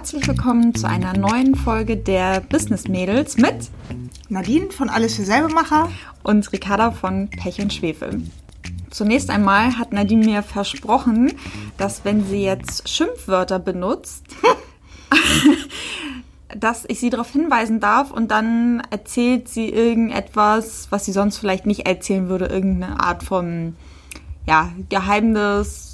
herzlich willkommen zu einer neuen Folge der Business Mädels mit Nadine von Alles für Selbermacher und Ricarda von Pech und Schwefel. Zunächst einmal hat Nadine mir versprochen, dass wenn sie jetzt Schimpfwörter benutzt, dass ich sie darauf hinweisen darf und dann erzählt sie irgendetwas, was sie sonst vielleicht nicht erzählen würde, irgendeine Art von ja, Geheimnis,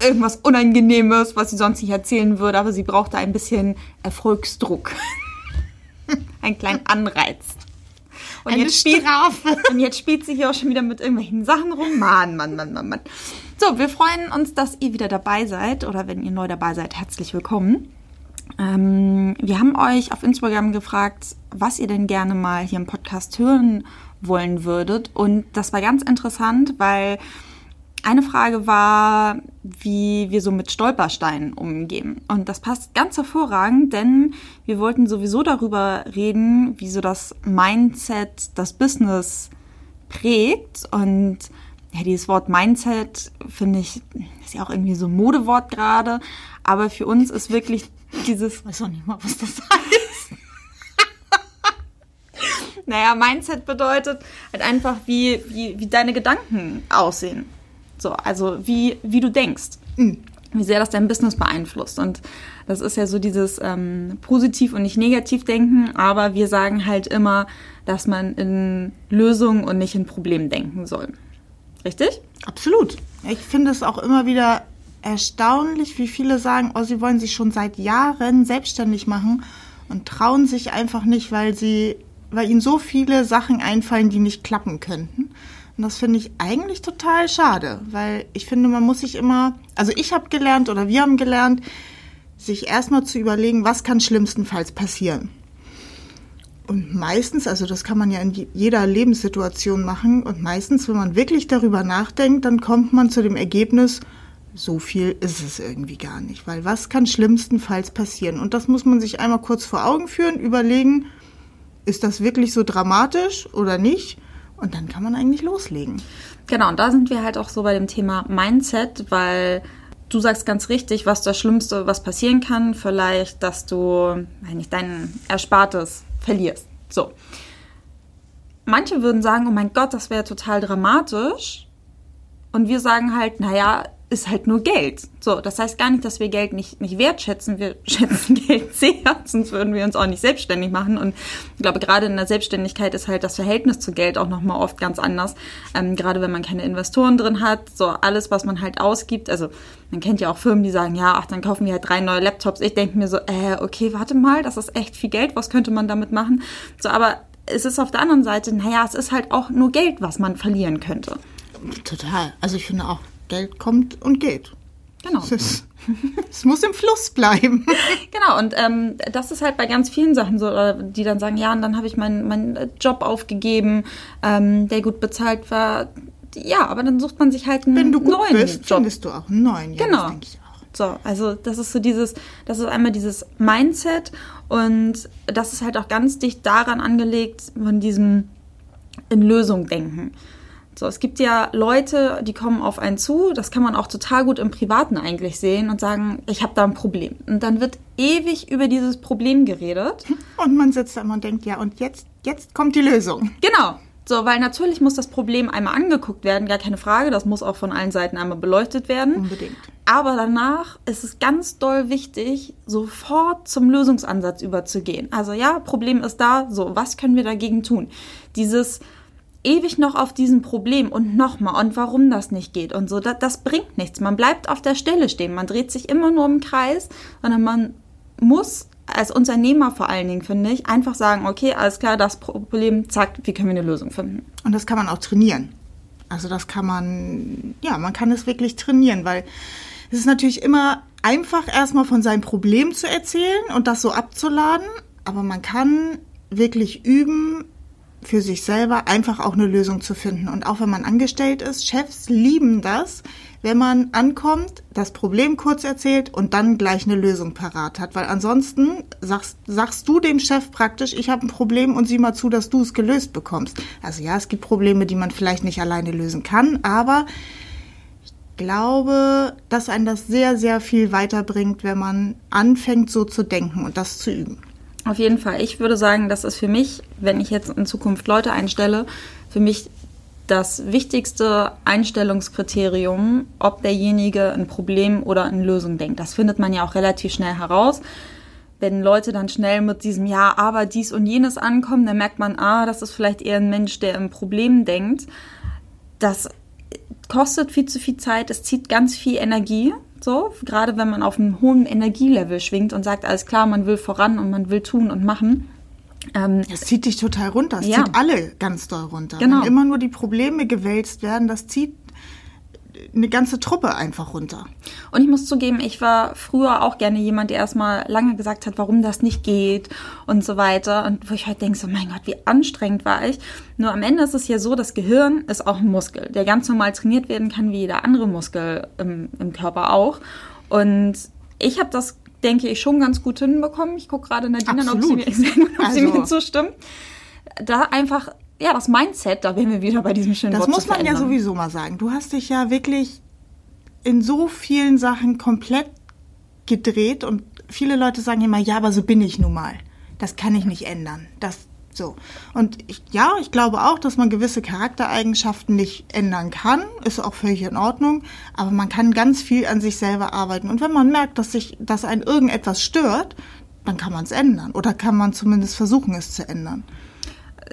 irgendwas Unangenehmes, was sie sonst nicht erzählen würde, aber sie brauchte ein bisschen Erfolgsdruck. Einen kleinen Anreiz. Und Eine jetzt spielt, Strafe. Und jetzt spielt sie hier auch schon wieder mit irgendwelchen Sachen rum. Mann, Mann, Mann, Mann, Mann. So, wir freuen uns, dass ihr wieder dabei seid oder wenn ihr neu dabei seid, herzlich willkommen. Ähm, wir haben euch auf Instagram gefragt, was ihr denn gerne mal hier im Podcast hören wollen würdet. Und das war ganz interessant, weil eine Frage war, wie wir so mit Stolpersteinen umgehen. Und das passt ganz hervorragend, denn wir wollten sowieso darüber reden, wie so das Mindset das Business prägt. Und ja, dieses Wort Mindset finde ich, ist ja auch irgendwie so ein Modewort gerade. Aber für uns ist wirklich dieses. Ich weiß auch nicht mal, was das heißt. naja, Mindset bedeutet halt einfach, wie, wie, wie deine Gedanken aussehen. So, also wie, wie du denkst. Mhm. Wie sehr das dein Business beeinflusst. Und das ist ja so dieses ähm, positiv und nicht negativ denken, aber wir sagen halt immer, dass man in Lösungen und nicht in Problemen denken soll. Richtig? Absolut. Ich finde es auch immer wieder erstaunlich, wie viele sagen, oh, sie wollen sich schon seit Jahren selbstständig machen und trauen sich einfach nicht, weil sie, weil ihnen so viele Sachen einfallen, die nicht klappen könnten. Und das finde ich eigentlich total schade, weil ich finde, man muss sich immer, also ich habe gelernt oder wir haben gelernt, sich erstmal zu überlegen, was kann schlimmstenfalls passieren. Und meistens, also das kann man ja in jeder Lebenssituation machen, und meistens, wenn man wirklich darüber nachdenkt, dann kommt man zu dem Ergebnis, so viel ist es irgendwie gar nicht, weil was kann schlimmstenfalls passieren? Und das muss man sich einmal kurz vor Augen führen, überlegen, ist das wirklich so dramatisch oder nicht? Und dann kann man eigentlich loslegen. Genau, und da sind wir halt auch so bei dem Thema Mindset, weil du sagst ganz richtig, was das Schlimmste, was passieren kann, vielleicht, dass du nicht dein Erspartes verlierst. So. Manche würden sagen, oh mein Gott, das wäre total dramatisch. Und wir sagen halt, naja, ist halt nur Geld. So, das heißt gar nicht, dass wir Geld nicht, nicht wertschätzen. Wir schätzen Geld sehr, sonst würden wir uns auch nicht selbstständig machen. Und ich glaube, gerade in der Selbstständigkeit ist halt das Verhältnis zu Geld auch nochmal oft ganz anders. Ähm, gerade wenn man keine Investoren drin hat, so alles, was man halt ausgibt. Also man kennt ja auch Firmen, die sagen, ja, ach, dann kaufen wir halt drei neue Laptops. Ich denke mir so, äh, okay, warte mal, das ist echt viel Geld. Was könnte man damit machen? So, aber es ist auf der anderen Seite, naja, es ist halt auch nur Geld, was man verlieren könnte. Total. Also ich finde auch, Geld kommt und geht. Genau. Es, muss im Fluss bleiben. Genau, und ähm, das ist halt bei ganz vielen Sachen so, die dann sagen, ja, und dann habe ich meinen mein Job aufgegeben, ähm, der gut bezahlt war. Ja, aber dann sucht man sich halt einen Wenn du gut neuen bist, Job. findest du auch einen neuen. Ja, genau. So, also das ist so dieses, das ist einmal dieses Mindset und das ist halt auch ganz dicht daran angelegt, von diesem in Lösung denken. So, es gibt ja Leute, die kommen auf einen zu, das kann man auch total gut im Privaten eigentlich sehen und sagen, ich habe da ein Problem. Und dann wird ewig über dieses Problem geredet. Und man sitzt da immer und denkt, ja, und jetzt, jetzt kommt die Lösung. Genau. So, weil natürlich muss das Problem einmal angeguckt werden, gar keine Frage. Das muss auch von allen Seiten einmal beleuchtet werden. Unbedingt. Aber danach ist es ganz doll wichtig, sofort zum Lösungsansatz überzugehen. Also ja, Problem ist da. So, was können wir dagegen tun? Dieses ewig noch auf diesem Problem und nochmal und warum das nicht geht und so, das, das bringt nichts. Man bleibt auf der Stelle stehen. Man dreht sich immer nur im Kreis, sondern man muss als Unternehmer vor allen Dingen, finde ich, einfach sagen, okay, alles klar, das Problem, zack, wie können wir eine Lösung finden? Und das kann man auch trainieren. Also das kann man, ja, man kann es wirklich trainieren, weil es ist natürlich immer einfach, erstmal von seinem Problem zu erzählen und das so abzuladen, aber man kann wirklich üben, für sich selber einfach auch eine Lösung zu finden. Und auch wenn man angestellt ist, Chefs lieben das, wenn man ankommt, das Problem kurz erzählt und dann gleich eine Lösung parat hat. Weil ansonsten sagst, sagst du dem Chef praktisch, ich habe ein Problem und sieh mal zu, dass du es gelöst bekommst. Also ja, es gibt Probleme, die man vielleicht nicht alleine lösen kann, aber glaube, dass einen das sehr, sehr viel weiterbringt, wenn man anfängt, so zu denken und das zu üben. Auf jeden Fall. Ich würde sagen, das ist für mich, wenn ich jetzt in Zukunft Leute einstelle, für mich das wichtigste Einstellungskriterium, ob derjenige ein Problem oder eine Lösung denkt. Das findet man ja auch relativ schnell heraus. Wenn Leute dann schnell mit diesem Ja, aber dies und jenes ankommen, dann merkt man, ah, das ist vielleicht eher ein Mensch, der im Problem denkt. Das kostet viel zu viel Zeit, es zieht ganz viel Energie. So, gerade wenn man auf einem hohen Energielevel schwingt und sagt, alles klar, man will voran und man will tun und machen. Ähm, das zieht dich total runter. Es ja. zieht alle ganz doll runter. Genau. Wenn immer nur die Probleme gewälzt werden, das zieht eine ganze Truppe einfach runter. Und ich muss zugeben, ich war früher auch gerne jemand, der erstmal lange gesagt hat, warum das nicht geht und so weiter. Und wo ich halt denke, so mein Gott, wie anstrengend war ich. Nur am Ende ist es ja so, das Gehirn ist auch ein Muskel, der ganz normal trainiert werden kann, wie jeder andere Muskel im, im Körper auch. Und ich habe das, denke ich, schon ganz gut hinbekommen. Ich gucke gerade Nadine an, ob sie, mir, ob Also- sie mir zustimmt. Da einfach, ja, das Mindset, da wären wir wieder bei diesem schönen Das Wort muss zu man ja sowieso mal sagen. Du hast dich ja wirklich in so vielen Sachen komplett gedreht und viele Leute sagen immer, ja, aber so bin ich nun mal. Das kann ich nicht ändern. Das so. Und ich, ja, ich glaube auch, dass man gewisse Charaktereigenschaften nicht ändern kann. Ist auch völlig in Ordnung. Aber man kann ganz viel an sich selber arbeiten. Und wenn man merkt, dass sich, dass einen irgendetwas stört, dann kann man es ändern. Oder kann man zumindest versuchen, es zu ändern.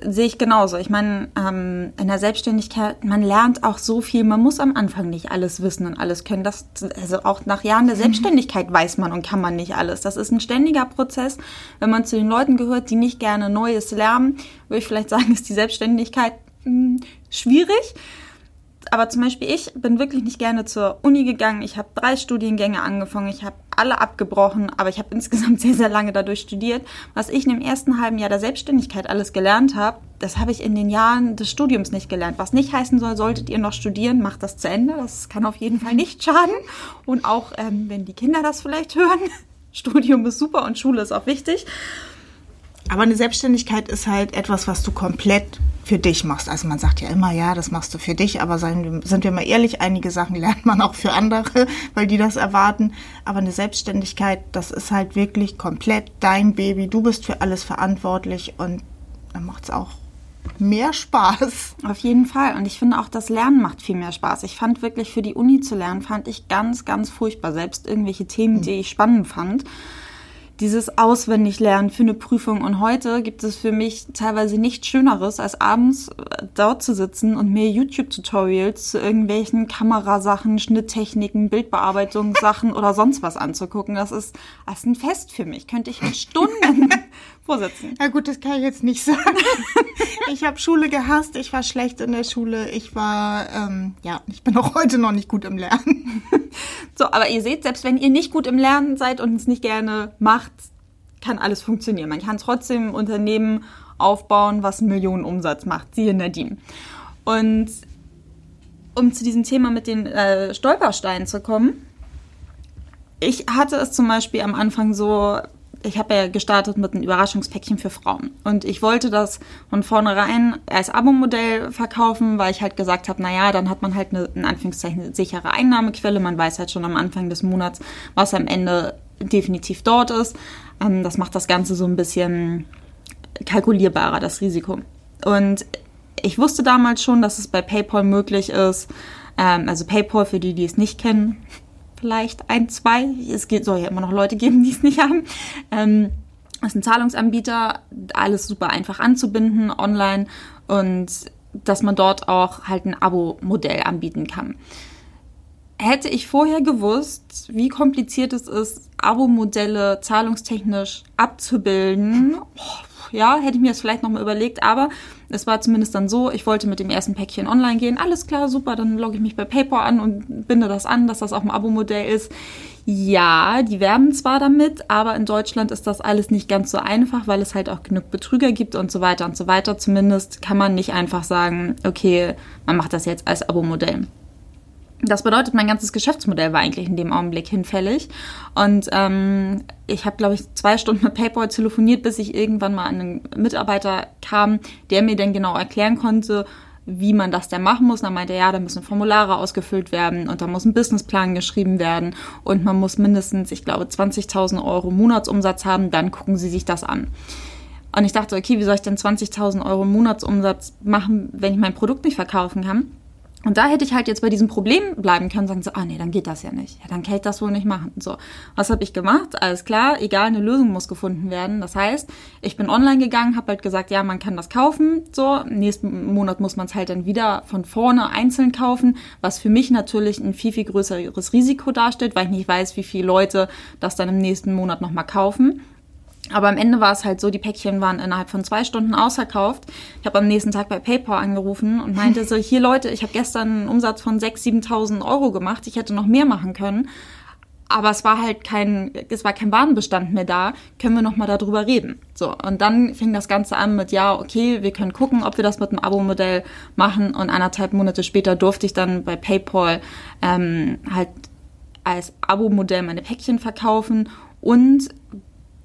Sehe ich genauso. Ich meine, ähm, in der Selbstständigkeit, man lernt auch so viel. Man muss am Anfang nicht alles wissen und alles können. Das, also auch nach Jahren der Selbstständigkeit weiß man und kann man nicht alles. Das ist ein ständiger Prozess. Wenn man zu den Leuten gehört, die nicht gerne Neues lernen, würde ich vielleicht sagen, ist die Selbstständigkeit mh, schwierig. Aber zum Beispiel ich bin wirklich nicht gerne zur Uni gegangen. Ich habe drei Studiengänge angefangen. Ich habe alle abgebrochen, aber ich habe insgesamt sehr, sehr lange dadurch studiert. Was ich in dem ersten halben Jahr der Selbstständigkeit alles gelernt habe, das habe ich in den Jahren des Studiums nicht gelernt. Was nicht heißen soll, solltet ihr noch studieren, macht das zu Ende. Das kann auf jeden Fall nicht schaden. Und auch ähm, wenn die Kinder das vielleicht hören, Studium ist super und Schule ist auch wichtig. Aber eine Selbstständigkeit ist halt etwas, was du komplett für dich machst. Also man sagt ja immer, ja, das machst du für dich, aber seien sind wir mal ehrlich, einige Sachen lernt man auch für andere, weil die das erwarten. Aber eine Selbstständigkeit, das ist halt wirklich komplett dein Baby. Du bist für alles verantwortlich und dann macht's auch mehr Spaß. Auf jeden Fall. Und ich finde auch, das Lernen macht viel mehr Spaß. Ich fand wirklich für die Uni zu lernen, fand ich ganz, ganz furchtbar. Selbst irgendwelche Themen, die ich spannend fand. Dieses Auswendiglernen für eine Prüfung. Und heute gibt es für mich teilweise nichts Schöneres, als abends äh, dort zu sitzen und mir YouTube-Tutorials zu irgendwelchen Kamerasachen, Schnitttechniken, Bildbearbeitungssachen oder sonst was anzugucken. Das ist, das ist ein Fest für mich. Könnte ich mit Stunden vorsitzen. Ja gut, das kann ich jetzt nicht sagen. Ich habe Schule gehasst, ich war schlecht in der Schule, ich war, ähm, ja, ich bin auch heute noch nicht gut im Lernen. So, aber ihr seht, selbst wenn ihr nicht gut im Lernen seid und es nicht gerne macht, kann alles funktionieren. Man kann trotzdem ein Unternehmen aufbauen, was einen Millionen Umsatz macht. Siehe Nadine. Und um zu diesem Thema mit den äh, Stolpersteinen zu kommen, ich hatte es zum Beispiel am Anfang so, ich habe ja gestartet mit einem Überraschungspäckchen für Frauen. Und ich wollte das von vornherein als Abo-Modell verkaufen, weil ich halt gesagt habe, naja, dann hat man halt eine, in Anführungszeichen, sichere Einnahmequelle. Man weiß halt schon am Anfang des Monats, was am Ende definitiv dort ist. Ähm, das macht das Ganze so ein bisschen kalkulierbarer, das Risiko. Und ich wusste damals schon, dass es bei PayPal möglich ist. Ähm, also PayPal, für die, die es nicht kennen, vielleicht ein, zwei. Es soll ja immer noch Leute geben, die es nicht haben. Ähm, das ist ein Zahlungsanbieter, alles super einfach anzubinden online und dass man dort auch halt ein Abo-Modell anbieten kann. Hätte ich vorher gewusst, wie kompliziert es ist, Abo-Modelle zahlungstechnisch abzubilden, ja, hätte ich mir das vielleicht nochmal überlegt, aber es war zumindest dann so, ich wollte mit dem ersten Päckchen online gehen. Alles klar, super, dann logge ich mich bei PayPal an und binde das an, dass das auch ein Abo-Modell ist. Ja, die werben zwar damit, aber in Deutschland ist das alles nicht ganz so einfach, weil es halt auch genug Betrüger gibt und so weiter und so weiter. Zumindest kann man nicht einfach sagen, okay, man macht das jetzt als Abo-Modell. Das bedeutet, mein ganzes Geschäftsmodell war eigentlich in dem Augenblick hinfällig. Und ähm, ich habe, glaube ich, zwei Stunden mit PayPal telefoniert, bis ich irgendwann mal an einen Mitarbeiter kam, der mir dann genau erklären konnte, wie man das denn machen muss. Und dann meinte er, ja, da müssen Formulare ausgefüllt werden und da muss ein Businessplan geschrieben werden und man muss mindestens, ich glaube, 20.000 Euro Monatsumsatz haben, dann gucken Sie sich das an. Und ich dachte, okay, wie soll ich denn 20.000 Euro Monatsumsatz machen, wenn ich mein Produkt nicht verkaufen kann? Und da hätte ich halt jetzt bei diesem Problem bleiben können, sagen so, ah nee, dann geht das ja nicht. Ja, dann kann ich das wohl nicht machen. So, was habe ich gemacht? Alles klar, egal, eine Lösung muss gefunden werden. Das heißt, ich bin online gegangen, habe halt gesagt, ja, man kann das kaufen. So, nächsten Monat muss man es halt dann wieder von vorne einzeln kaufen, was für mich natürlich ein viel viel größeres Risiko darstellt, weil ich nicht weiß, wie viele Leute das dann im nächsten Monat nochmal kaufen. Aber am Ende war es halt so, die Päckchen waren innerhalb von zwei Stunden ausverkauft. Ich habe am nächsten Tag bei PayPal angerufen und meinte so, hier Leute, ich habe gestern einen Umsatz von 6.000, 7.000 Euro gemacht. Ich hätte noch mehr machen können. Aber es war halt kein, es war kein Warenbestand mehr da. Können wir noch mal darüber reden? So. Und dann fing das Ganze an mit, ja, okay, wir können gucken, ob wir das mit einem Abo-Modell machen. Und anderthalb Monate später durfte ich dann bei PayPal ähm, halt als Abo-Modell meine Päckchen verkaufen und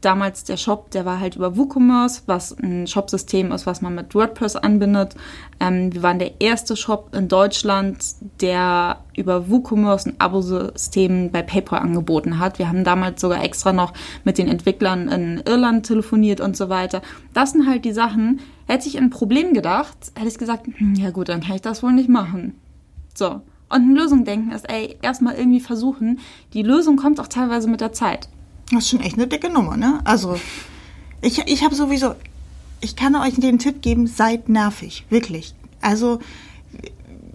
damals der Shop, der war halt über WooCommerce, was ein Shopsystem ist, was man mit WordPress anbindet. Ähm, wir waren der erste Shop in Deutschland, der über WooCommerce ein Abo-System bei PayPal angeboten hat. Wir haben damals sogar extra noch mit den Entwicklern in Irland telefoniert und so weiter. Das sind halt die Sachen. Hätte ich ein Problem gedacht, hätte ich gesagt, hm, ja gut, dann kann ich das wohl nicht machen. So. Und eine Lösung denken ist, ey, erstmal irgendwie versuchen. Die Lösung kommt auch teilweise mit der Zeit. Das ist schon echt eine dicke Nummer, ne? Also, ich, ich habe sowieso, ich kann euch den Tipp geben, seid nervig, wirklich. Also,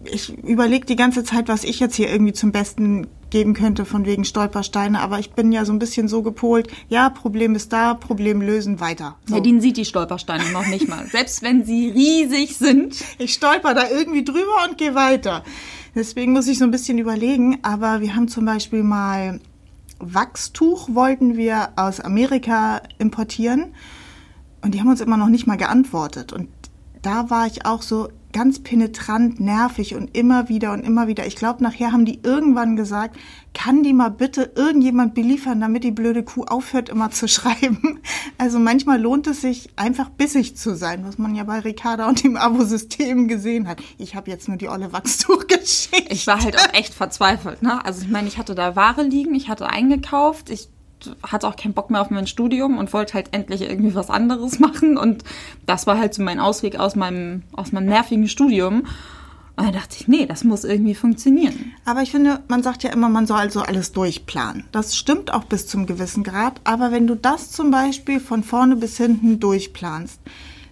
ich überlege die ganze Zeit, was ich jetzt hier irgendwie zum Besten geben könnte von wegen Stolpersteine, aber ich bin ja so ein bisschen so gepolt, ja, Problem ist da, Problem lösen, weiter. So. Nadine sieht die Stolpersteine noch nicht mal, selbst wenn sie riesig sind. Ich stolper da irgendwie drüber und gehe weiter. Deswegen muss ich so ein bisschen überlegen, aber wir haben zum Beispiel mal Wachstuch wollten wir aus Amerika importieren und die haben uns immer noch nicht mal geantwortet. Und da war ich auch so ganz penetrant nervig und immer wieder und immer wieder. Ich glaube, nachher haben die irgendwann gesagt, kann die mal bitte irgendjemand beliefern, damit die blöde Kuh aufhört, immer zu schreiben. Also manchmal lohnt es sich, einfach bissig zu sein, was man ja bei Ricarda und dem Abo-System gesehen hat. Ich habe jetzt nur die olle Wachstuch geschickt. Ich war halt auch echt verzweifelt. Ne? Also ich meine, ich hatte da Ware liegen, ich hatte eingekauft, ich hatte auch keinen Bock mehr auf mein Studium und wollte halt endlich irgendwie was anderes machen. Und das war halt so mein Ausweg aus meinem, aus meinem nervigen Studium. Und dann dachte ich, nee, das muss irgendwie funktionieren. Aber ich finde, man sagt ja immer, man soll also alles durchplanen. Das stimmt auch bis zum gewissen Grad. Aber wenn du das zum Beispiel von vorne bis hinten durchplanst,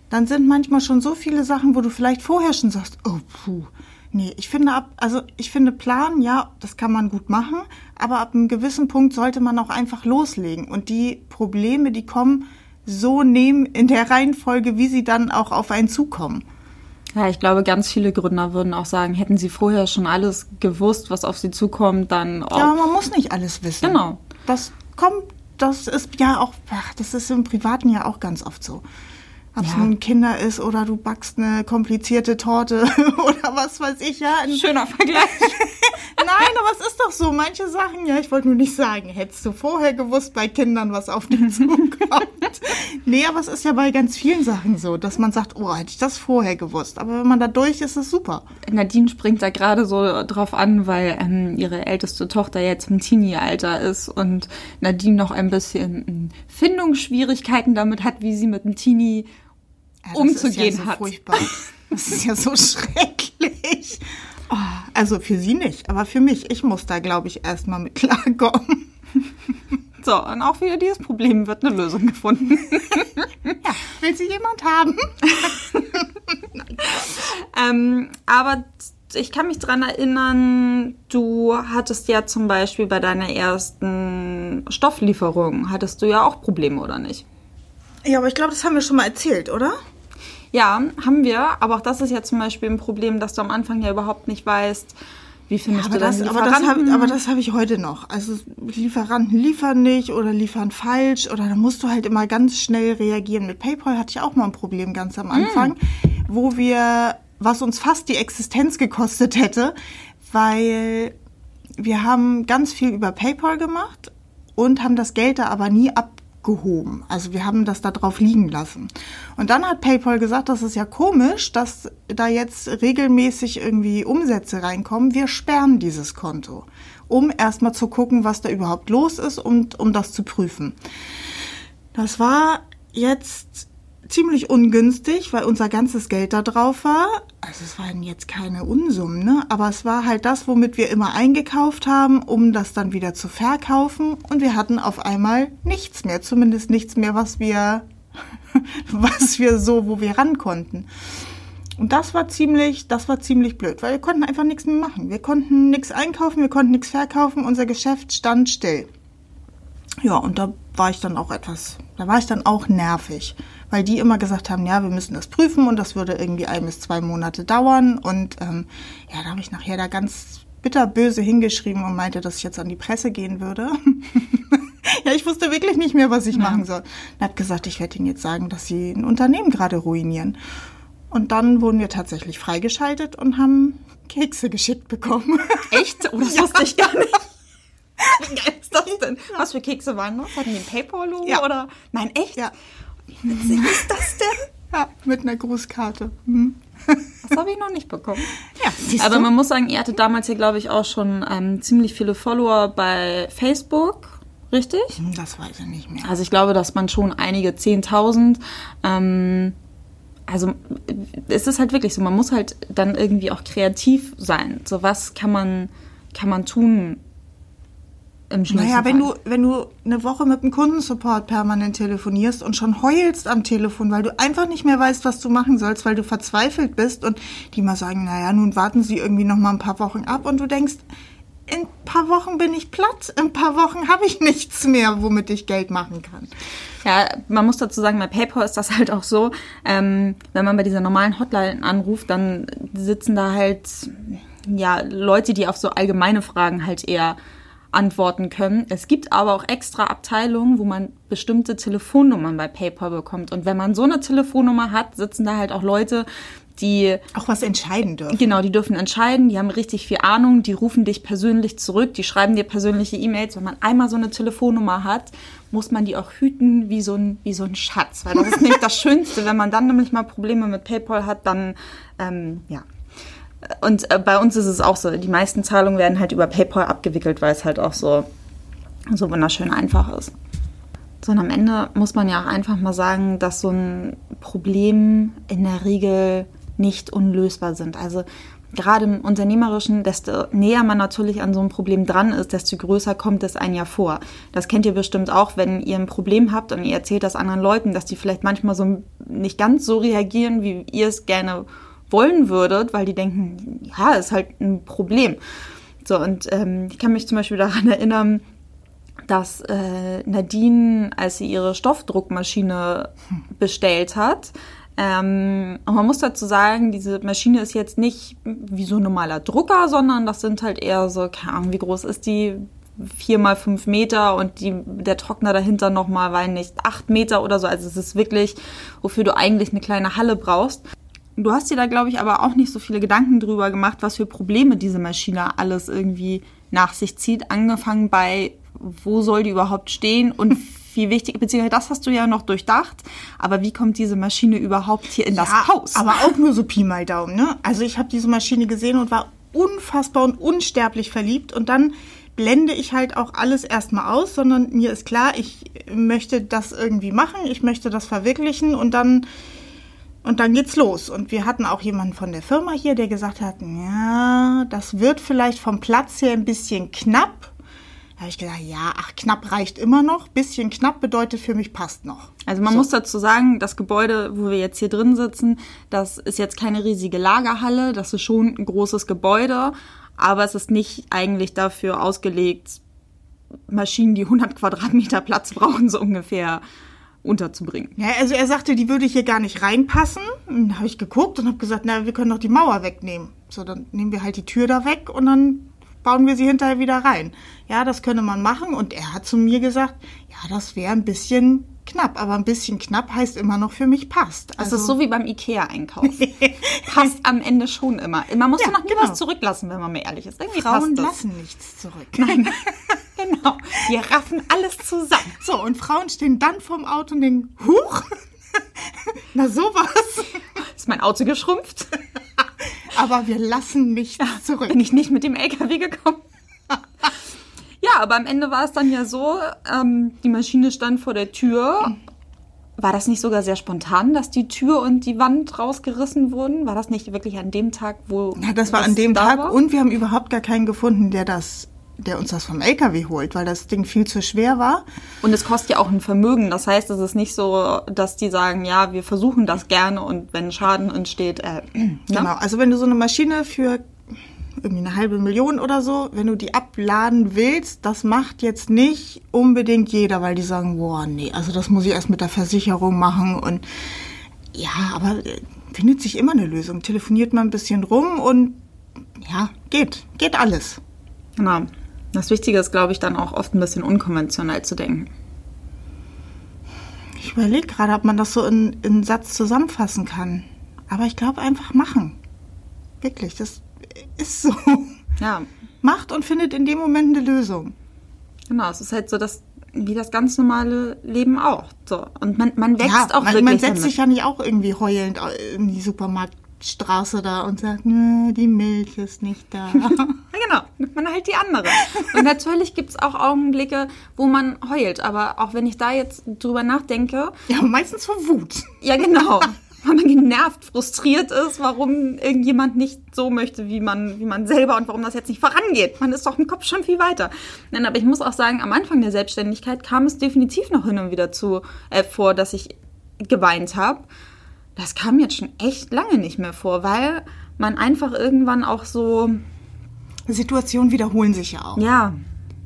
dann sind manchmal schon so viele Sachen, wo du vielleicht vorher schon sagst, oh puh, Nee, ich finde ab, also ich finde planen, ja, das kann man gut machen, aber ab einem gewissen Punkt sollte man auch einfach loslegen und die Probleme, die kommen, so nehmen in der Reihenfolge, wie sie dann auch auf einen zukommen. Ja, ich glaube, ganz viele Gründer würden auch sagen, hätten sie vorher schon alles gewusst, was auf sie zukommt, dann. Auch. Ja, aber man muss nicht alles wissen. Genau. Das kommt, das ist ja auch, ach, das ist im Privaten ja auch ganz oft so. Ob es ja. nun Kinder ist oder du backst eine komplizierte Torte oder was weiß ich, ja. Ein Schöner Vergleich. Nein, aber es ist doch so. Manche Sachen, ja, ich wollte nur nicht sagen, hättest du vorher gewusst bei Kindern, was auf dich zukommt. Nee, aber es ist ja bei ganz vielen Sachen so, dass man sagt, oh, hätte ich das vorher gewusst. Aber wenn man da durch ist, ist es super. Nadine springt da gerade so drauf an, weil ähm, ihre älteste Tochter jetzt im Teenie-Alter ist und Nadine noch ein bisschen ähm, Findungsschwierigkeiten damit hat, wie sie mit einem Teenie ja, umzugehen ja so hat. Furchtbar. Das ist ja so schrecklich. Oh, also für sie nicht, aber für mich. Ich muss da, glaube ich, erstmal mit klarkommen. So, und auch für dieses Problem wird eine Lösung gefunden. ja, will sie jemand haben? ähm, aber ich kann mich daran erinnern, du hattest ja zum Beispiel bei deiner ersten Stofflieferung, hattest du ja auch Probleme, oder nicht? Ja, aber ich glaube, das haben wir schon mal erzählt, oder? Ja, haben wir. Aber auch das ist ja zum Beispiel ein Problem, dass du am Anfang ja überhaupt nicht weißt, wie findest ja, du das? Aber das habe aber das hab ich heute noch. Also Lieferanten liefern nicht oder liefern falsch oder da musst du halt immer ganz schnell reagieren. Mit PayPal hatte ich auch mal ein Problem ganz am Anfang, mm. wo wir, was uns fast die Existenz gekostet hätte, weil wir haben ganz viel über PayPal gemacht und haben das Geld da aber nie ab abgehoben. Also wir haben das da drauf liegen lassen. Und dann hat PayPal gesagt, das ist ja komisch, dass da jetzt regelmäßig irgendwie Umsätze reinkommen. Wir sperren dieses Konto, um erstmal zu gucken, was da überhaupt los ist und um das zu prüfen. Das war jetzt ziemlich ungünstig, weil unser ganzes Geld da drauf war. Also es waren jetzt keine Unsummen, ne? aber es war halt das, womit wir immer eingekauft haben, um das dann wieder zu verkaufen. Und wir hatten auf einmal nichts mehr, zumindest nichts mehr, was wir, was wir so, wo wir ran konnten. Und das war ziemlich, das war ziemlich blöd, weil wir konnten einfach nichts mehr machen. Wir konnten nichts einkaufen, wir konnten nichts verkaufen, unser Geschäft stand still. Ja, und da war ich dann auch etwas, da war ich dann auch nervig, weil die immer gesagt haben, ja, wir müssen das prüfen und das würde irgendwie ein bis zwei Monate dauern. Und ähm, ja, da habe ich nachher da ganz bitterböse hingeschrieben und meinte, dass ich jetzt an die Presse gehen würde. ja, ich wusste wirklich nicht mehr, was ich ja. machen soll. Und hat gesagt, ich werde ihnen jetzt sagen, dass sie ein Unternehmen gerade ruinieren. Und dann wurden wir tatsächlich freigeschaltet und haben Kekse geschickt bekommen. Echt? Oh, das ja. wusste ich gar nicht. Wie geil ist das denn? Was für Kekse waren das? Hatten die ein PayPal-Logo ja. oder? Nein, echt? Ja. Wie witzig ist das denn? Ja, mit einer Grußkarte. Mhm. Das habe ich noch nicht bekommen. Ja, Aber man muss sagen, ihr hattet damals hier, glaube ich, auch schon ähm, ziemlich viele Follower bei Facebook. Richtig? Hm, das weiß ich nicht mehr. Also ich glaube, dass man schon einige 10.000 ähm, also es ist halt wirklich so, man muss halt dann irgendwie auch kreativ sein. So was kann man, kann man tun, im naja, wenn du, wenn du eine Woche mit dem Kundensupport permanent telefonierst und schon heulst am Telefon, weil du einfach nicht mehr weißt, was du machen sollst, weil du verzweifelt bist und die mal sagen, naja, nun warten sie irgendwie noch mal ein paar Wochen ab und du denkst, in ein paar Wochen bin ich platt, in ein paar Wochen habe ich nichts mehr, womit ich Geld machen kann. Ja, man muss dazu sagen, bei PayPal ist das halt auch so, ähm, wenn man bei dieser normalen Hotline anruft, dann sitzen da halt ja Leute, die auf so allgemeine Fragen halt eher antworten können. Es gibt aber auch extra Abteilungen, wo man bestimmte Telefonnummern bei PayPal bekommt. Und wenn man so eine Telefonnummer hat, sitzen da halt auch Leute, die auch was entscheiden dürfen. Genau, die dürfen entscheiden, die haben richtig viel Ahnung, die rufen dich persönlich zurück, die schreiben dir persönliche E-Mails. Wenn man einmal so eine Telefonnummer hat, muss man die auch hüten wie so ein, wie so ein Schatz. Weil das ist nicht das Schönste. Wenn man dann nämlich mal Probleme mit PayPal hat, dann ähm, ja, und äh, bei uns ist es auch so, die meisten Zahlungen werden halt über PayPal abgewickelt, weil es halt auch so, so wunderschön einfach ist. So, und am Ende muss man ja auch einfach mal sagen, dass so ein Problem in der Regel nicht unlösbar sind. Also gerade im Unternehmerischen, desto näher man natürlich an so einem Problem dran ist, desto größer kommt es ein Jahr vor. Das kennt ihr bestimmt auch, wenn ihr ein Problem habt und ihr erzählt das anderen Leuten, dass die vielleicht manchmal so nicht ganz so reagieren, wie ihr es gerne wollen würdet, weil die denken, ja, ist halt ein Problem. So, und ähm, ich kann mich zum Beispiel daran erinnern, dass äh, Nadine, als sie ihre Stoffdruckmaschine bestellt hat, ähm, und man muss dazu sagen, diese Maschine ist jetzt nicht wie so ein normaler Drucker, sondern das sind halt eher so, keine Ahnung, wie groß ist die? vier mal fünf Meter und die, der Trockner dahinter nochmal, weil nicht acht Meter oder so. Also es ist wirklich, wofür du eigentlich eine kleine Halle brauchst. Du hast dir da, glaube ich, aber auch nicht so viele Gedanken drüber gemacht, was für Probleme diese Maschine alles irgendwie nach sich zieht. Angefangen bei, wo soll die überhaupt stehen und wie wichtig, beziehungsweise das hast du ja noch durchdacht, aber wie kommt diese Maschine überhaupt hier in das ja, Haus? Aber auch nur so Pi mal Daumen, ne? Also ich habe diese Maschine gesehen und war unfassbar und unsterblich verliebt und dann blende ich halt auch alles erstmal aus, sondern mir ist klar, ich möchte das irgendwie machen, ich möchte das verwirklichen und dann und dann geht's los. Und wir hatten auch jemanden von der Firma hier, der gesagt hat, ja, das wird vielleicht vom Platz her ein bisschen knapp. Da habe ich gesagt, ja, ach, knapp reicht immer noch. Bisschen knapp bedeutet für mich passt noch. Also man so. muss dazu sagen, das Gebäude, wo wir jetzt hier drin sitzen, das ist jetzt keine riesige Lagerhalle, das ist schon ein großes Gebäude, aber es ist nicht eigentlich dafür ausgelegt, Maschinen, die 100 Quadratmeter Platz brauchen, so ungefähr unterzubringen. Ja, also er sagte, die würde hier gar nicht reinpassen. Dann habe ich geguckt und habe gesagt, na, wir können doch die Mauer wegnehmen. So, dann nehmen wir halt die Tür da weg und dann bauen wir sie hinterher wieder rein. Ja, das könne man machen. Und er hat zu mir gesagt, ja, das wäre ein bisschen knapp, aber ein bisschen knapp heißt immer noch für mich passt. Also das ist so wie beim Ikea-Einkauf. passt am Ende schon immer. Man muss ja, noch nie genau. was zurücklassen, wenn man mir ehrlich ist. Irgendwie Frauen lassen nichts zurück. Nein. Genau. Wir raffen alles zusammen. So, und Frauen stehen dann vorm Auto und denken, huch, na sowas. Ist mein Auto geschrumpft? Aber wir lassen nichts zurück. Bin ich nicht mit dem LKW gekommen? Aber am Ende war es dann ja so, ähm, die Maschine stand vor der Tür. War das nicht sogar sehr spontan, dass die Tür und die Wand rausgerissen wurden? War das nicht wirklich an dem Tag, wo. Ja, das war an dem da Tag war? und wir haben überhaupt gar keinen gefunden, der das, der uns das vom LKW holt, weil das Ding viel zu schwer war. Und es kostet ja auch ein Vermögen. Das heißt, es ist nicht so, dass die sagen, ja, wir versuchen das gerne und wenn Schaden entsteht, äh, ne? Genau, also wenn du so eine Maschine für irgendwie eine halbe Million oder so, wenn du die abladen willst, das macht jetzt nicht unbedingt jeder, weil die sagen, boah, nee, also das muss ich erst mit der Versicherung machen und ja, aber äh, findet sich immer eine Lösung. Telefoniert mal ein bisschen rum und ja, geht, geht alles. Genau. Das Wichtige ist, glaube ich, dann auch oft ein bisschen unkonventionell zu denken. Ich überlege gerade, ob man das so in, in einen Satz zusammenfassen kann. Aber ich glaube einfach machen. Wirklich, das ist so. Ja, Macht und findet in dem Moment eine Lösung. genau. Es ist halt so, dass wie das ganz normale Leben auch. So. Und man, man wächst ja, auch man, wirklich man setzt damit. sich ja nicht auch irgendwie heulend in die Supermarktstraße da und sagt, "Nö, die Milch ist nicht da. Genau. Nimmt man halt die andere. Und natürlich gibt es auch Augenblicke, wo man heult. Aber auch wenn ich da jetzt drüber nachdenke, ja, meistens vor Wut. ja genau. Weil man genervt, frustriert ist, warum irgendjemand nicht so möchte, wie man, wie man selber und warum das jetzt nicht vorangeht. Man ist doch im Kopf schon viel weiter. Nein, aber ich muss auch sagen, am Anfang der Selbstständigkeit kam es definitiv noch hin und wieder zu äh, vor, dass ich geweint habe. Das kam jetzt schon echt lange nicht mehr vor, weil man einfach irgendwann auch so, Situationen wiederholen sich ja auch. ja,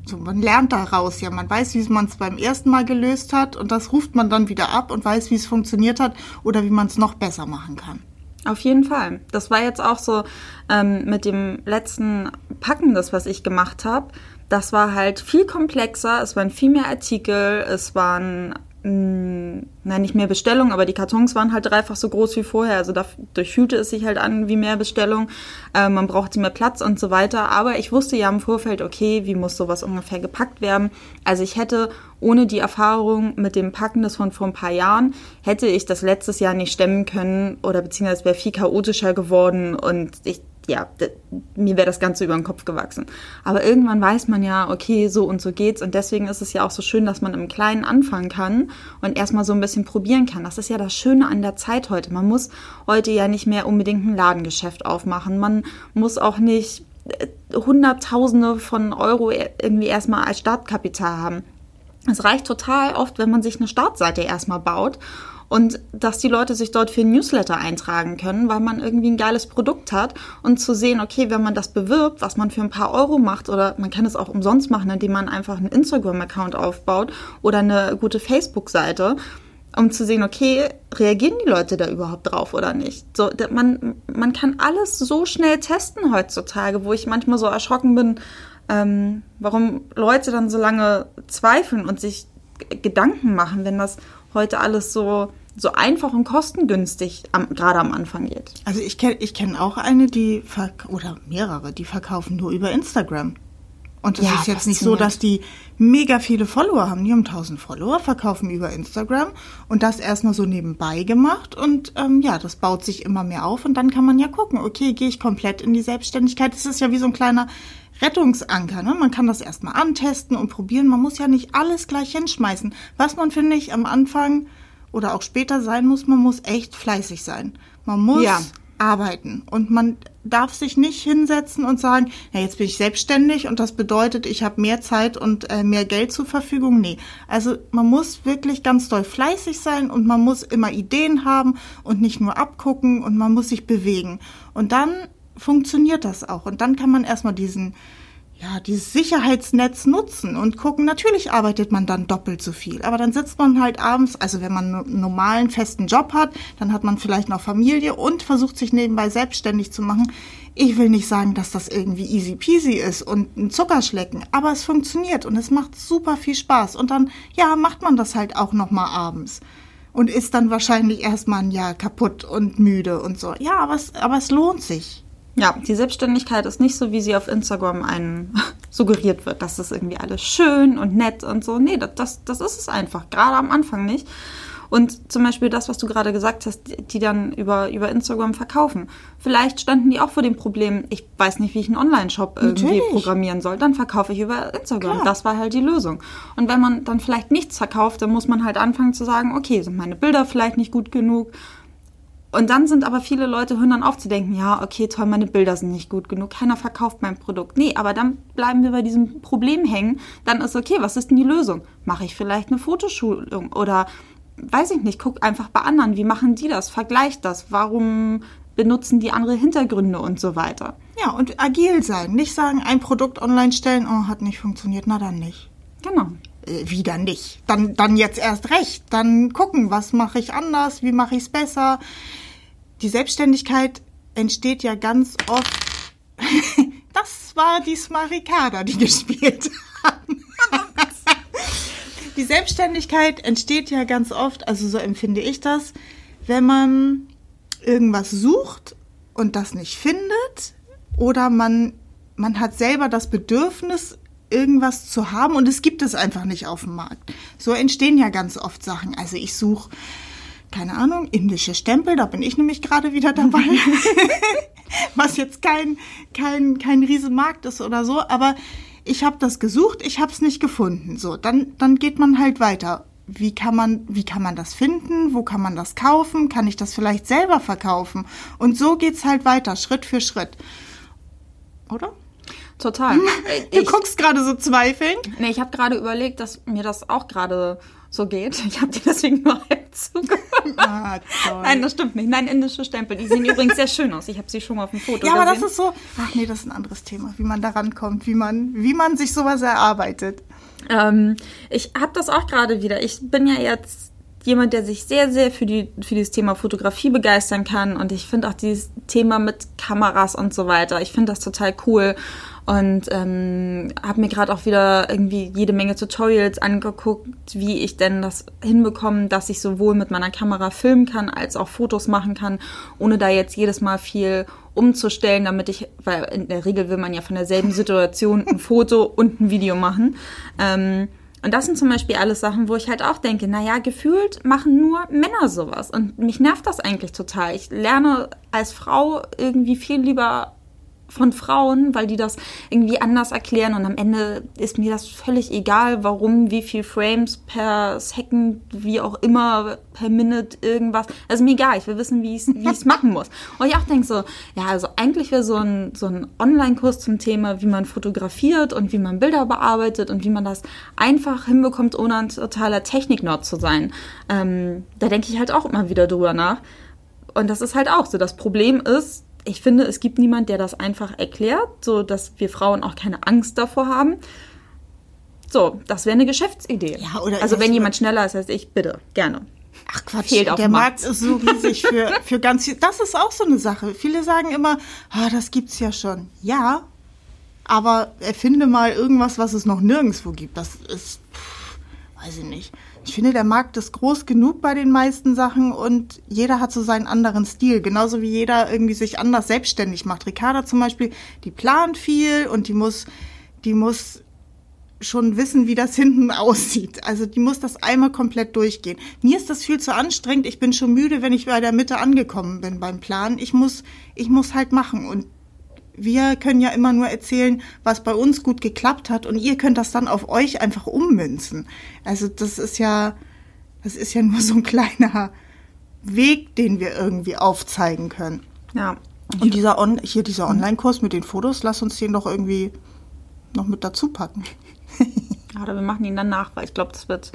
So, man lernt daraus ja. Man weiß, wie man es beim ersten Mal gelöst hat und das ruft man dann wieder ab und weiß, wie es funktioniert hat oder wie man es noch besser machen kann. Auf jeden Fall. Das war jetzt auch so ähm, mit dem letzten Packen, das was ich gemacht habe. Das war halt viel komplexer. Es waren viel mehr Artikel. Es waren mh, nein nicht mehr Bestellungen, aber die Kartons waren halt dreifach so groß wie vorher. Also dadurch fühlte es sich halt an wie mehr Bestellung. Äh, man brauchte mehr Platz und so weiter. Aber ich wusste ja im Vorfeld, okay, wie muss sowas ungefähr gepackt werden. Also ich hätte ohne die Erfahrung mit dem Packen das von vor ein paar Jahren, hätte ich das letztes Jahr nicht stemmen können oder beziehungsweise wäre viel chaotischer geworden und ich, ja, mir wäre das Ganze über den Kopf gewachsen. Aber irgendwann weiß man ja, okay, so und so geht's und deswegen ist es ja auch so schön, dass man im Kleinen anfangen kann und erstmal so ein bisschen probieren kann. Das ist ja das Schöne an der Zeit heute. Man muss heute ja nicht mehr unbedingt ein Ladengeschäft aufmachen. Man muss auch nicht äh, Hunderttausende von Euro irgendwie erstmal als Startkapital haben. Es reicht total oft, wenn man sich eine Startseite erstmal baut und dass die Leute sich dort für ein Newsletter eintragen können, weil man irgendwie ein geiles Produkt hat und zu sehen, okay, wenn man das bewirbt, was man für ein paar Euro macht oder man kann es auch umsonst machen, indem man einfach einen Instagram-Account aufbaut oder eine gute Facebook-Seite, um zu sehen, okay, reagieren die Leute da überhaupt drauf oder nicht. So, man, man kann alles so schnell testen heutzutage, wo ich manchmal so erschrocken bin, ähm, warum Leute dann so lange zweifeln und sich Gedanken machen, wenn das heute alles so, so einfach und kostengünstig am, gerade am Anfang geht. Also ich kenne ich kenn auch eine, die oder mehrere, die verkaufen nur über Instagram. Und es Ja, ist jetzt nicht so, dass die mega viele Follower haben. Die haben 1000 Follower, verkaufen über Instagram und das erstmal so nebenbei gemacht. Und ähm, ja, das baut sich immer mehr auf und dann kann man ja gucken, okay, gehe ich komplett in die Selbstständigkeit. Das ist ja wie so ein kleiner Rettungsanker. Ne? Man kann das erstmal antesten und probieren. Man muss ja nicht alles gleich hinschmeißen. Was man, finde ich, am Anfang oder auch später sein muss, man muss echt fleißig sein. Man muss Ja. Arbeiten und man darf sich nicht hinsetzen und sagen, ja, jetzt bin ich selbstständig und das bedeutet, ich habe mehr Zeit und äh, mehr Geld zur Verfügung. Nee, also man muss wirklich ganz doll fleißig sein und man muss immer Ideen haben und nicht nur abgucken und man muss sich bewegen. Und dann funktioniert das auch und dann kann man erstmal diesen ja, dieses Sicherheitsnetz nutzen und gucken, natürlich arbeitet man dann doppelt so viel, aber dann sitzt man halt abends, also wenn man einen normalen, festen Job hat, dann hat man vielleicht noch Familie und versucht sich nebenbei selbstständig zu machen. Ich will nicht sagen, dass das irgendwie easy peasy ist und ein Zuckerschlecken, aber es funktioniert und es macht super viel Spaß und dann, ja, macht man das halt auch nochmal abends und ist dann wahrscheinlich erstmal ein Jahr kaputt und müde und so. Ja, aber es, aber es lohnt sich. Ja, die Selbstständigkeit ist nicht so, wie sie auf Instagram einen suggeriert wird, dass das irgendwie alles schön und nett und so. Nee, das, das, das ist es einfach, gerade am Anfang nicht. Und zum Beispiel das, was du gerade gesagt hast, die dann über, über Instagram verkaufen. Vielleicht standen die auch vor dem Problem, ich weiß nicht, wie ich einen Online-Shop irgendwie programmieren soll, dann verkaufe ich über Instagram. Klar. Das war halt die Lösung. Und wenn man dann vielleicht nichts verkauft, dann muss man halt anfangen zu sagen, okay, sind meine Bilder vielleicht nicht gut genug? Und dann sind aber viele Leute, hören dann auf zu denken, ja, okay, toll, meine Bilder sind nicht gut genug, keiner verkauft mein Produkt. Nee, aber dann bleiben wir bei diesem Problem hängen. Dann ist okay, was ist denn die Lösung? Mache ich vielleicht eine Fotoschulung oder weiß ich nicht, guck einfach bei anderen, wie machen die das? Vergleich das. Warum benutzen die andere Hintergründe und so weiter? Ja, und agil sein. Nicht sagen, ein Produkt online stellen, oh, hat nicht funktioniert, na dann nicht. Genau. Äh, wieder nicht. Dann, dann jetzt erst recht. Dann gucken, was mache ich anders, wie mache ich es besser. Die Selbstständigkeit entsteht ja ganz oft. das war diesmal Ricarda, die gespielt hat. die Selbstständigkeit entsteht ja ganz oft, also so empfinde ich das, wenn man irgendwas sucht und das nicht findet oder man, man hat selber das Bedürfnis, irgendwas zu haben und es gibt es einfach nicht auf dem Markt. So entstehen ja ganz oft Sachen. Also ich suche, keine Ahnung, indische Stempel, da bin ich nämlich gerade wieder dabei. Was jetzt kein, kein, kein Riesenmarkt ist oder so, aber ich habe das gesucht, ich habe es nicht gefunden. So, dann, dann geht man halt weiter. Wie kann man, wie kann man das finden? Wo kann man das kaufen? Kann ich das vielleicht selber verkaufen? Und so geht's halt weiter, Schritt für Schritt. Oder? Total. Du Ich, guckst gerade so zweifelnd. nee, ich habe gerade überlegt, dass mir das auch gerade so geht. Ich habe dir deswegen nur halb zugehört. Ah, toll. Nein, das stimmt nicht. Nein, indische Stempel. Die sehen übrigens sehr schön aus. Ich habe sie schon mal auf dem Foto Ja, aber das gesehen. ist so. Ach nee, das ist ein anderes Thema, wie man da rankommt, wie man, wie man sich sowas erarbeitet. Ähm, ich habe das auch gerade wieder. Ich bin ja jetzt jemand, der sich sehr, sehr für, die, für dieses Thema Fotografie begeistern kann. Und ich finde auch dieses Thema mit Kameras und so weiter. Ich finde das total cool. Und ähm, habe mir gerade auch wieder irgendwie jede Menge Tutorials angeguckt, wie ich denn das hinbekomme, dass ich sowohl mit meiner Kamera filmen kann, als auch Fotos machen kann, ohne da jetzt jedes Mal viel umzustellen, damit ich, weil in der Regel will man ja von derselben Situation ein Foto und ein Video machen. Ähm, und das sind zum Beispiel alles Sachen, wo ich halt auch denke, naja, gefühlt machen nur Männer sowas. Und mich nervt das eigentlich total. Ich lerne als Frau irgendwie viel lieber von Frauen, weil die das irgendwie anders erklären und am Ende ist mir das völlig egal, warum, wie viel Frames per Second, wie auch immer, per Minute irgendwas. Also mir egal, ich will wissen, wie ich es machen muss. Und ich auch denke so, ja, also eigentlich wäre so ein, so ein Online-Kurs zum Thema, wie man fotografiert und wie man Bilder bearbeitet und wie man das einfach hinbekommt, ohne ein totaler Technik-Nerd zu sein. Ähm, da denke ich halt auch immer wieder drüber nach. Und das ist halt auch so. Das Problem ist, ich finde, es gibt niemand, der das einfach erklärt, so dass wir Frauen auch keine Angst davor haben. So, das wäre eine Geschäftsidee. Ja, oder also es wenn jemand schneller ist als ich, bitte, gerne. Ach Quatsch, Fehlt der Markt Markt. ist so riesig für, für ganz viel. Das ist auch so eine Sache. Viele sagen immer, ah, das gibt's ja schon. Ja, aber erfinde mal irgendwas, was es noch nirgendwo gibt. Das ist, pff, weiß ich nicht. Ich finde, der Markt ist groß genug bei den meisten Sachen und jeder hat so seinen anderen Stil. Genauso wie jeder irgendwie sich anders selbstständig macht. Ricarda zum Beispiel, die plant viel und die muss, die muss schon wissen, wie das hinten aussieht. Also die muss das einmal komplett durchgehen. Mir ist das viel zu anstrengend. Ich bin schon müde, wenn ich bei der Mitte angekommen bin beim Planen. Ich muss, ich muss halt machen und wir können ja immer nur erzählen, was bei uns gut geklappt hat und ihr könnt das dann auf euch einfach ummünzen. Also das ist ja, das ist ja nur so ein kleiner Weg, den wir irgendwie aufzeigen können. Ja. Und dieser On hier dieser Online-Kurs mit den Fotos, lass uns den doch irgendwie noch mit dazu packen. Gerade wir machen ihn dann nach, weil ich glaube, das wird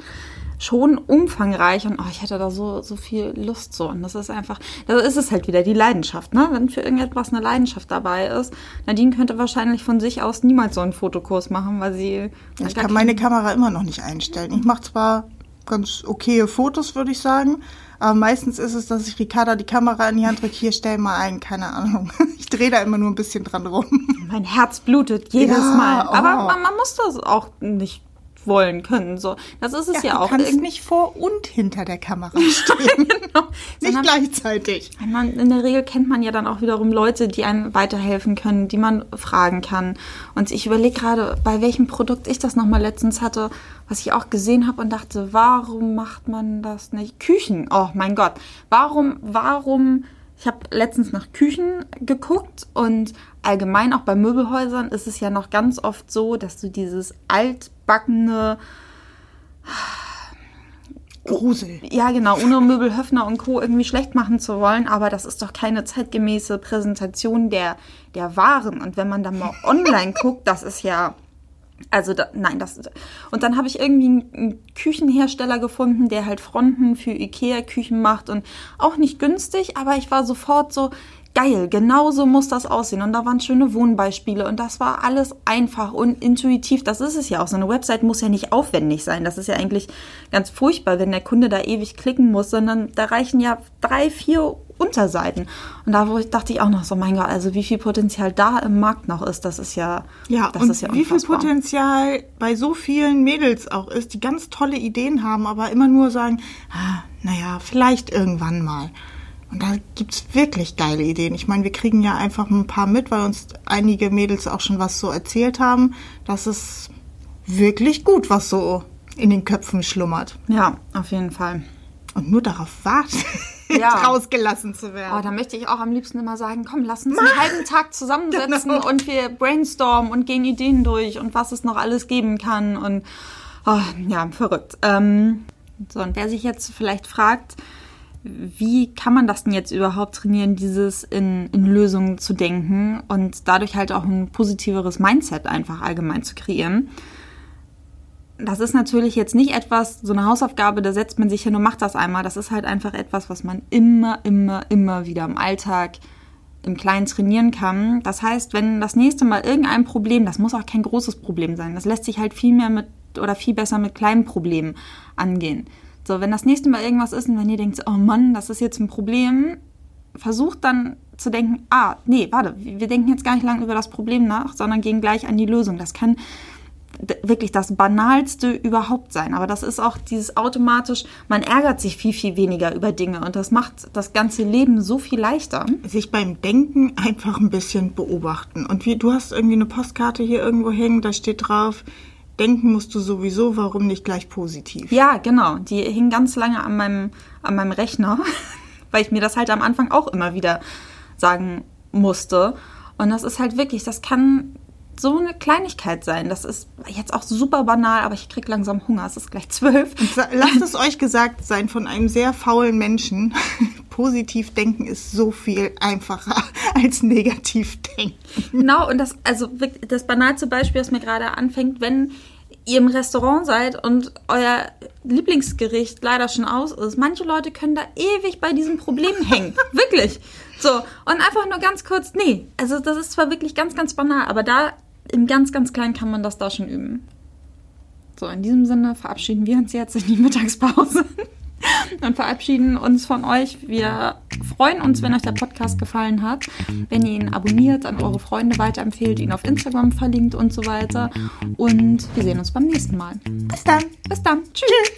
schon umfangreich und oh, ich hätte da so, so viel Lust so. Und das ist einfach, da ist es halt wieder die Leidenschaft, ne? Wenn für irgendetwas eine Leidenschaft dabei ist. Nadine könnte wahrscheinlich von sich aus niemals so einen Fotokurs machen, weil sie. Ich kann meine Kamera immer noch nicht einstellen. Ich mache zwar ganz okaye Fotos, würde ich sagen, aber meistens ist es, dass ich Ricarda die Kamera in die Hand drücke, hier stell mal ein, keine Ahnung. Ich drehe da immer nur ein bisschen dran rum. mein Herz blutet jedes Ja, Mal. Aber oh. man, man muss das auch nicht wollen können. So, das ist es ja, du auch. kannst Irgend- nicht vor und hinter der Kamera stehen. genau. nicht Sondern- gleichzeitig. Man, in der Regel kennt man ja dann auch wiederum Leute, die einem weiterhelfen können, die man fragen kann. Und ich überlege gerade, bei welchem Produkt ich das nochmal letztens hatte, was ich auch gesehen habe und dachte, warum macht man das nicht? Küchen, oh mein Gott. Warum, warum, ich habe letztens nach Küchen geguckt und allgemein auch bei Möbelhäusern ist es ja noch ganz oft so, dass du dieses altbackene Grusel. ja, genau, ohne Möbel Höfner und Co. irgendwie schlecht machen zu wollen, aber das ist doch keine zeitgemäße Präsentation der, der Waren. Und wenn man da mal online guckt, das ist ja. Also da, nein, das und dann habe ich irgendwie einen, einen Küchenhersteller gefunden, der halt Fronten für Ikea Küchen macht und auch nicht günstig, aber ich war sofort so geil, genau so muss das aussehen und da waren schöne Wohnbeispiele und das war alles einfach und intuitiv. Das ist es ja auch. So eine Website muss ja nicht aufwendig sein. Das ist ja eigentlich ganz furchtbar, wenn der Kunde da ewig klicken muss, sondern da reichen ja drei, vier Unterseiten. Und da dachte ich auch noch so, mein Gott, also wie viel Potenzial da im Markt noch ist, das ist ja, Ja, das und ist ja wie viel unfassbar. Potenzial bei so vielen Mädels auch ist, die ganz tolle Ideen haben, aber immer nur sagen, ah, naja, vielleicht irgendwann mal. Und da gibt's wirklich geile Ideen. Ich meine, wir kriegen ja einfach ein paar mit, weil uns einige Mädels auch schon was so erzählt haben. Das ist wirklich gut, was so in den Köpfen schlummert. Ja, auf jeden Fall. Und nur darauf warten, Ja. rausgelassen zu werden. Oh, da möchte ich auch am liebsten immer sagen, komm, lass uns einen halben Tag zusammensetzen Genau. und wir brainstormen und gehen Ideen durch und was es noch alles geben kann und oh, ja, verrückt. Ähm, so, und wer sich jetzt vielleicht fragt, wie kann man das denn jetzt überhaupt trainieren, dieses in, in Lösungen zu denken und dadurch halt auch ein positiveres Mindset einfach allgemein zu kreieren? das ist natürlich jetzt nicht etwas, so eine Hausaufgabe, da setzt man sich hin und macht das einmal. Das ist halt einfach etwas, was man immer, immer, immer wieder im Alltag im Kleinen trainieren kann. Das heißt, wenn das nächste Mal irgendein Problem, das muss auch kein großes Problem sein, das lässt sich halt viel mehr mit oder viel besser mit kleinen Problemen angehen. So, wenn das nächste Mal irgendwas ist und wenn ihr denkt, oh Mann, das ist jetzt ein Problem, versucht dann zu denken, ah, nee, warte, wir denken jetzt gar nicht lange über das Problem nach, sondern gehen gleich an die Lösung. Das kann wirklich das Banalste überhaupt sein. Aber das ist auch dieses automatisch, man ärgert sich viel, viel weniger über Dinge und das macht das ganze Leben so viel leichter. sich beim Denken einfach ein bisschen beobachten. Und wie du hast irgendwie eine Postkarte hier irgendwo hängen, da steht drauf, denken musst du sowieso, warum nicht gleich positiv? Ja, genau. Die hing ganz lange an meinem, an meinem Rechner, weil ich mir das halt am Anfang auch immer wieder sagen musste. Und das ist halt wirklich, das kann so eine Kleinigkeit sein. Das ist jetzt auch super banal, aber ich krieg langsam Hunger. Es ist gleich zwölf. Lasst es euch gesagt sein von einem sehr faulen Menschen. Positiv denken ist so viel einfacher als negativ denken. Genau, und das, also das banalste Beispiel, das mir gerade anfängt, wenn ihr im Restaurant seid und euer Lieblingsgericht leider schon aus ist. Manche Leute können da ewig bei diesem Problem hängen. wirklich. So. Und einfach nur ganz kurz, nee. Also, das ist zwar wirklich ganz, ganz banal, aber da im ganz, ganz Kleinen kann man das da schon üben. So, in diesem Sinne verabschieden wir uns jetzt in die Mittagspause und verabschieden uns von euch. Wir freuen uns, wenn euch der Podcast gefallen hat, wenn ihr ihn abonniert, an eure Freunde weiterempfehlt, ihn auf Instagram verlinkt und so weiter. Und wir sehen uns beim nächsten Mal. Bis dann. Bis dann. Tschüss.